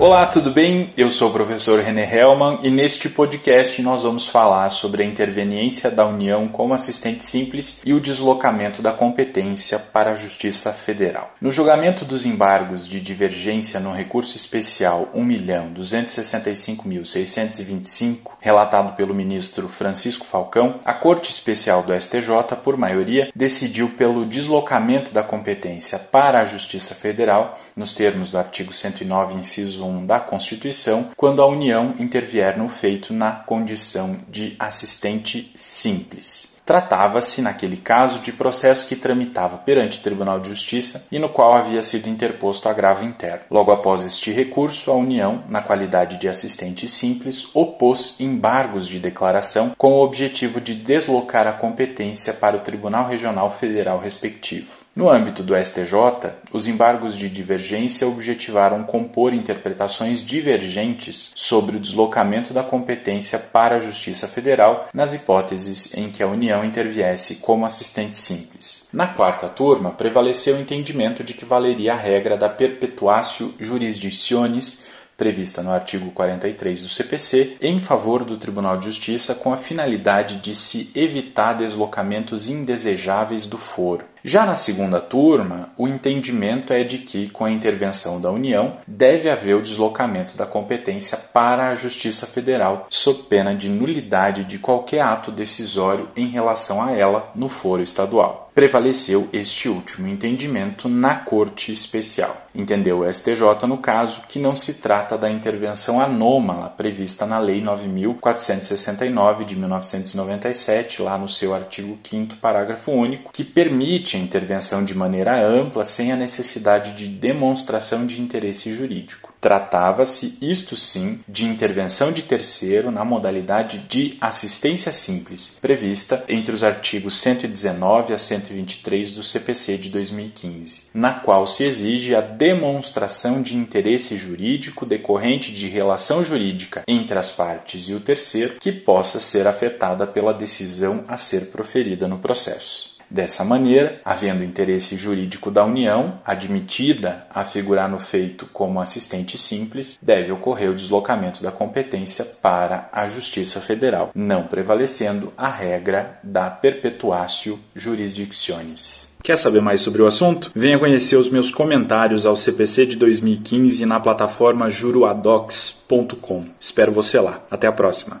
Olá, tudo bem? Eu sou o professor René Hellman e neste podcast nós vamos falar sobre a interveniência da União como assistente simples e o deslocamento da competência para a Justiça Federal. No julgamento dos embargos de divergência no recurso especial 1.265.625, relatado pelo ministro Francisco Falcão, a Corte Especial do STJ, por maioria, decidiu pelo deslocamento da competência para a Justiça Federal, nos termos do artigo 109, inciso 1 da Constituição, quando a União intervier no feito na condição de assistente simples. Tratava-se, naquele caso, de processo que tramitava perante o Tribunal de Justiça e no qual havia sido interposto agravo interno. Logo após este recurso, a União, na qualidade de assistente simples, opôs embargos de declaração com o objetivo de deslocar a competência para o Tribunal Regional Federal respectivo. No âmbito do STJ, os embargos de divergência objetivaram compor interpretações divergentes sobre o deslocamento da competência para a Justiça Federal nas hipóteses em que a União interviesse como assistente simples. Na quarta turma, prevaleceu o entendimento de que valeria a regra da perpetuatio jurisdictionis prevista no artigo 43 do CPC, em favor do Tribunal de Justiça com a finalidade de se evitar deslocamentos indesejáveis do foro. Já na segunda turma, o entendimento é de que, com a intervenção da União, deve haver o deslocamento da competência para a Justiça Federal, sob pena de nulidade de qualquer ato decisório em relação a ela no foro estadual. Prevaleceu este último entendimento na Corte Especial. Entendeu o STJ, no caso, que não se trata da intervenção anômala prevista na Lei 9.469 de 1997, lá no seu artigo 5, parágrafo único, que permite permite a intervenção de maneira ampla sem a necessidade de demonstração de interesse jurídico. Tratava-se, isto sim, de intervenção de terceiro na modalidade de assistência simples, prevista entre os artigos 119 a 123 do CPC de 2015, na qual se exige a demonstração de interesse jurídico decorrente de relação jurídica entre as partes e o terceiro que possa ser afetada pela decisão a ser proferida no processo. Dessa maneira, havendo interesse jurídico da União, admitida a figurar no feito como assistente simples, deve ocorrer o deslocamento da competência para a Justiça Federal, não prevalecendo a regra da perpetuatio jurisdictionis. Quer saber mais sobre o assunto? Venha conhecer os meus comentários ao CPC de 2015 na plataforma juruadocs.com. Espero você lá. Até a próxima.